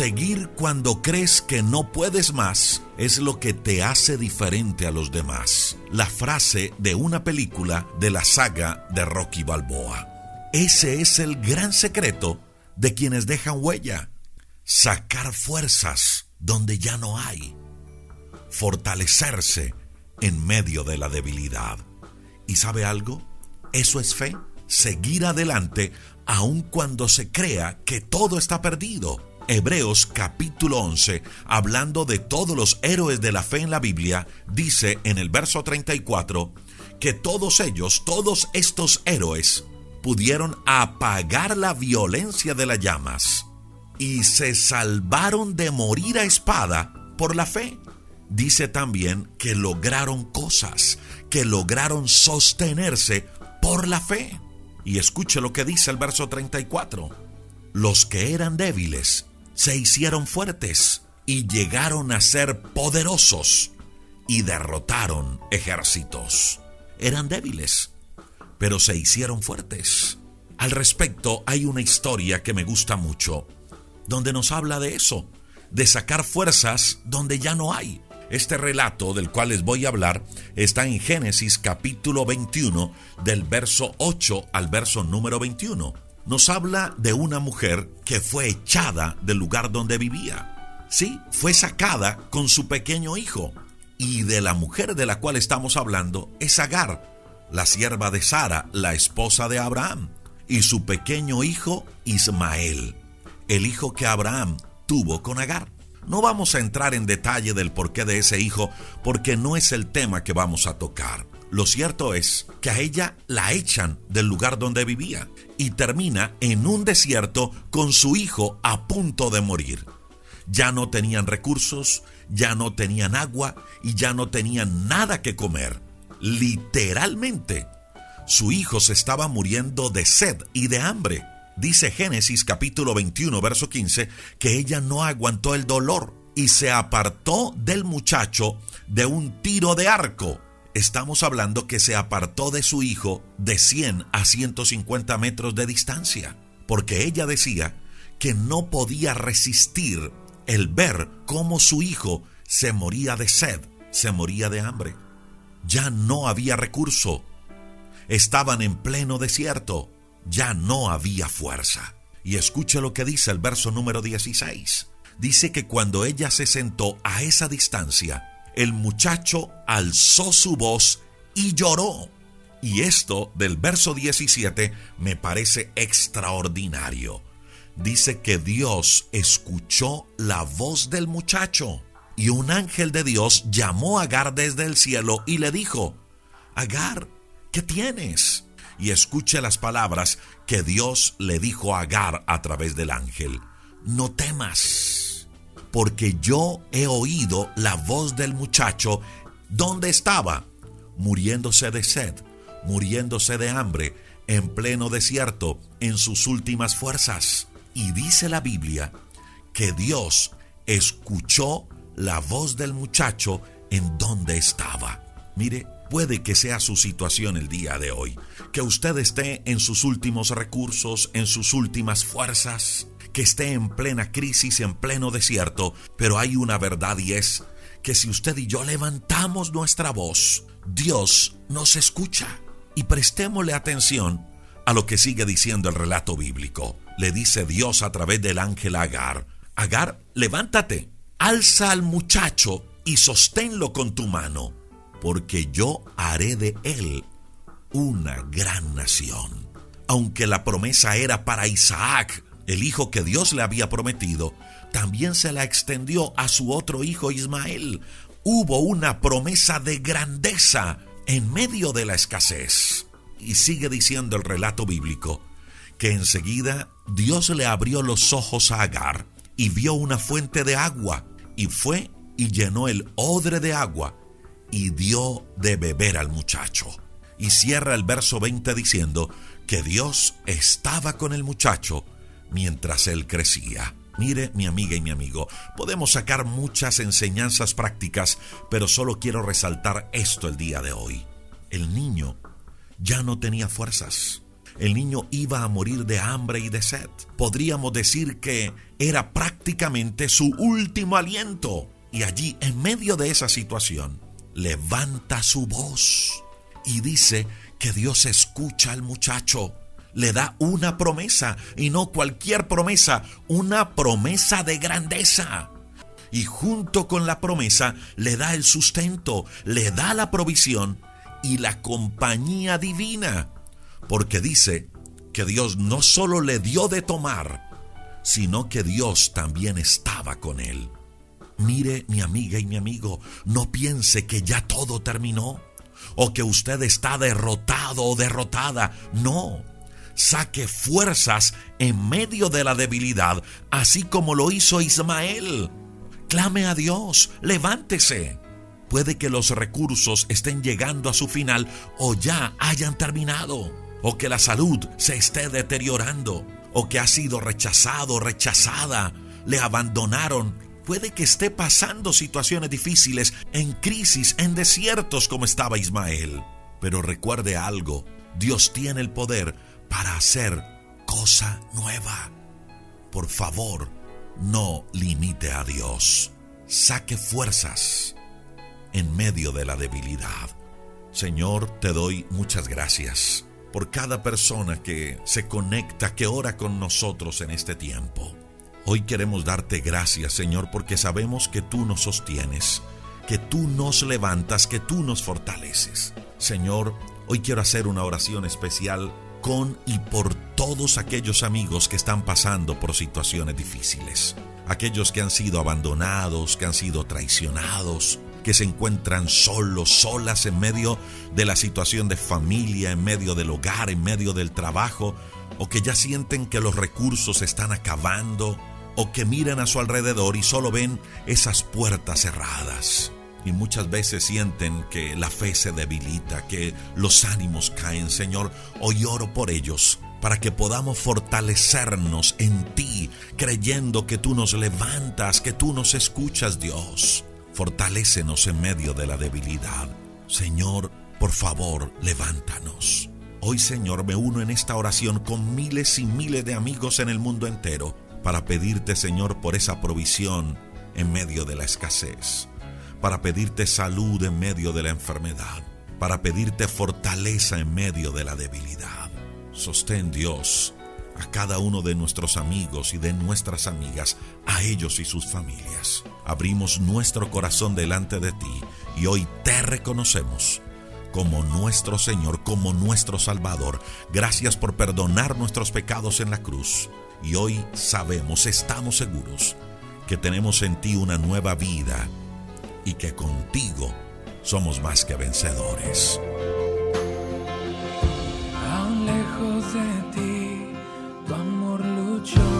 Seguir cuando crees que no puedes más es lo que te hace diferente a los demás. La frase de una película de la saga de Rocky Balboa. Ese es el gran secreto de quienes dejan huella. Sacar fuerzas donde ya no hay. Fortalecerse en medio de la debilidad. ¿Y sabe algo? Eso es fe. Seguir adelante aun cuando se crea que todo está perdido Hebreos capítulo 11, hablando de todos los héroes de la fe en la Biblia, dice en el verso 34 que todos ellos, todos estos héroes, pudieron apagar la violencia de las llamas y se salvaron de morir a espada por la fe. Dice también que lograron cosas, que lograron sostenerse por la fe. Y escuche lo que dice el verso 34. Los que eran débiles se hicieron fuertes y llegaron a ser poderosos y derrotaron ejércitos. Eran débiles, pero se hicieron fuertes. Al respecto hay una historia que me gusta mucho, donde nos habla de eso, de sacar fuerzas donde ya no hay. Este relato del cual les voy a hablar está en Génesis capítulo 21 del verso 8 al verso número 21 nos habla de una mujer que fue echada del lugar donde vivía. Sí, fue sacada con su pequeño hijo. Y de la mujer de la cual estamos hablando es Agar, la sierva de Sara, la esposa de Abraham, y su pequeño hijo Ismael, el hijo que Abraham tuvo con Agar. No vamos a entrar en detalle del porqué de ese hijo porque no es el tema que vamos a tocar. Lo cierto es que a ella la echan del lugar donde vivía y termina en un desierto con su hijo a punto de morir. Ya no tenían recursos, ya no tenían agua y ya no tenían nada que comer. Literalmente, su hijo se estaba muriendo de sed y de hambre. Dice Génesis capítulo 21, verso 15, que ella no aguantó el dolor y se apartó del muchacho de un tiro de arco estamos hablando que se apartó de su hijo de 100 a 150 metros de distancia, porque ella decía que no podía resistir el ver cómo su hijo se moría de sed, se moría de hambre. Ya no había recurso. Estaban en pleno desierto. Ya no había fuerza. Y escuche lo que dice el verso número 16. Dice que cuando ella se sentó a esa distancia, el muchacho alzó su voz y lloró. Y esto del verso 17 me parece extraordinario. Dice que Dios escuchó la voz del muchacho y un ángel de Dios llamó a Agar desde el cielo y le dijo, Agar, ¿qué tienes? Y escuche las palabras que Dios le dijo a Agar a través del ángel. No temas porque yo he oído la voz del muchacho donde estaba, muriéndose de sed, muriéndose de hambre, en pleno desierto, en sus últimas fuerzas. Y dice la Biblia que Dios escuchó la voz del muchacho en donde estaba. Mire, puede que sea su situación el día de hoy, que usted esté en sus últimos recursos, en sus últimas fuerzas, esté en plena crisis, en pleno desierto, pero hay una verdad y es que si usted y yo levantamos nuestra voz, Dios nos escucha. Y prestémosle atención a lo que sigue diciendo el relato bíblico. Le dice Dios a través del ángel Agar, Agar, levántate, alza al muchacho y sosténlo con tu mano, porque yo haré de él una gran nación. Aunque la promesa era para Isaac, el hijo que Dios le había prometido, también se la extendió a su otro hijo Ismael. Hubo una promesa de grandeza en medio de la escasez. Y sigue diciendo el relato bíblico que enseguida Dios le abrió los ojos a Agar y vio una fuente de agua y fue y llenó el odre de agua y dio de beber al muchacho. Y cierra el verso 20 diciendo que Dios estaba con el muchacho mientras él crecía. Mire, mi amiga y mi amigo, podemos sacar muchas enseñanzas prácticas, pero solo quiero resaltar esto el día de hoy. El niño ya no tenía fuerzas. El niño iba a morir de hambre y de sed. Podríamos decir que era prácticamente su último aliento. Y allí, en medio de esa situación, levanta su voz y dice que Dios escucha al muchacho. Le da una promesa y no cualquier promesa, una promesa de grandeza. Y junto con la promesa le da el sustento, le da la provisión y la compañía divina. Porque dice que Dios no solo le dio de tomar, sino que Dios también estaba con él. Mire, mi amiga y mi amigo, no piense que ya todo terminó o que usted está derrotado o derrotada. No. Saque fuerzas en medio de la debilidad, así como lo hizo Ismael. Clame a Dios, levántese. Puede que los recursos estén llegando a su final o ya hayan terminado, o que la salud se esté deteriorando, o que ha sido rechazado, rechazada, le abandonaron. Puede que esté pasando situaciones difíciles, en crisis, en desiertos como estaba Ismael. Pero recuerde algo, Dios tiene el poder para hacer cosa nueva. Por favor, no limite a Dios. Saque fuerzas en medio de la debilidad. Señor, te doy muchas gracias por cada persona que se conecta, que ora con nosotros en este tiempo. Hoy queremos darte gracias, Señor, porque sabemos que tú nos sostienes, que tú nos levantas, que tú nos fortaleces. Señor, hoy quiero hacer una oración especial con y por todos aquellos amigos que están pasando por situaciones difíciles, aquellos que han sido abandonados, que han sido traicionados, que se encuentran solos, solas en medio de la situación de familia, en medio del hogar, en medio del trabajo, o que ya sienten que los recursos están acabando, o que miran a su alrededor y solo ven esas puertas cerradas y muchas veces sienten que la fe se debilita, que los ánimos caen, Señor. Hoy oro por ellos para que podamos fortalecernos en ti, creyendo que tú nos levantas, que tú nos escuchas, Dios. Fortalécenos en medio de la debilidad. Señor, por favor, levántanos. Hoy, Señor, me uno en esta oración con miles y miles de amigos en el mundo entero para pedirte, Señor, por esa provisión en medio de la escasez para pedirte salud en medio de la enfermedad, para pedirte fortaleza en medio de la debilidad. Sostén Dios a cada uno de nuestros amigos y de nuestras amigas, a ellos y sus familias. Abrimos nuestro corazón delante de ti y hoy te reconocemos como nuestro Señor, como nuestro Salvador. Gracias por perdonar nuestros pecados en la cruz. Y hoy sabemos, estamos seguros, que tenemos en ti una nueva vida y que contigo somos más que vencedores. lejos de ti, tu amor luchó.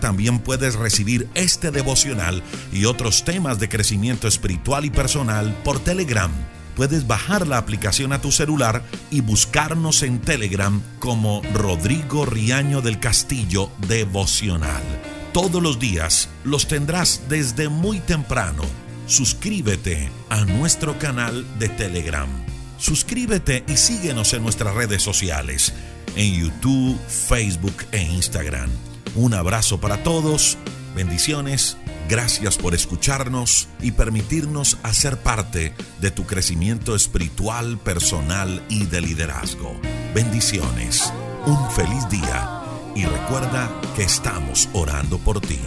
También puedes recibir este devocional y otros temas de crecimiento espiritual y personal por Telegram. Puedes bajar la aplicación a tu celular y buscarnos en Telegram como Rodrigo Riaño del Castillo Devocional. Todos los días los tendrás desde muy temprano. Suscríbete a nuestro canal de Telegram. Suscríbete y síguenos en nuestras redes sociales, en YouTube, Facebook e Instagram. Un abrazo para todos Bendiciones, gracias por escucharnos y permitirnos hacer parte de tu crecimiento espiritual, personal y de liderazgo. Bendiciones, un feliz día y recuerda que estamos orando por ti.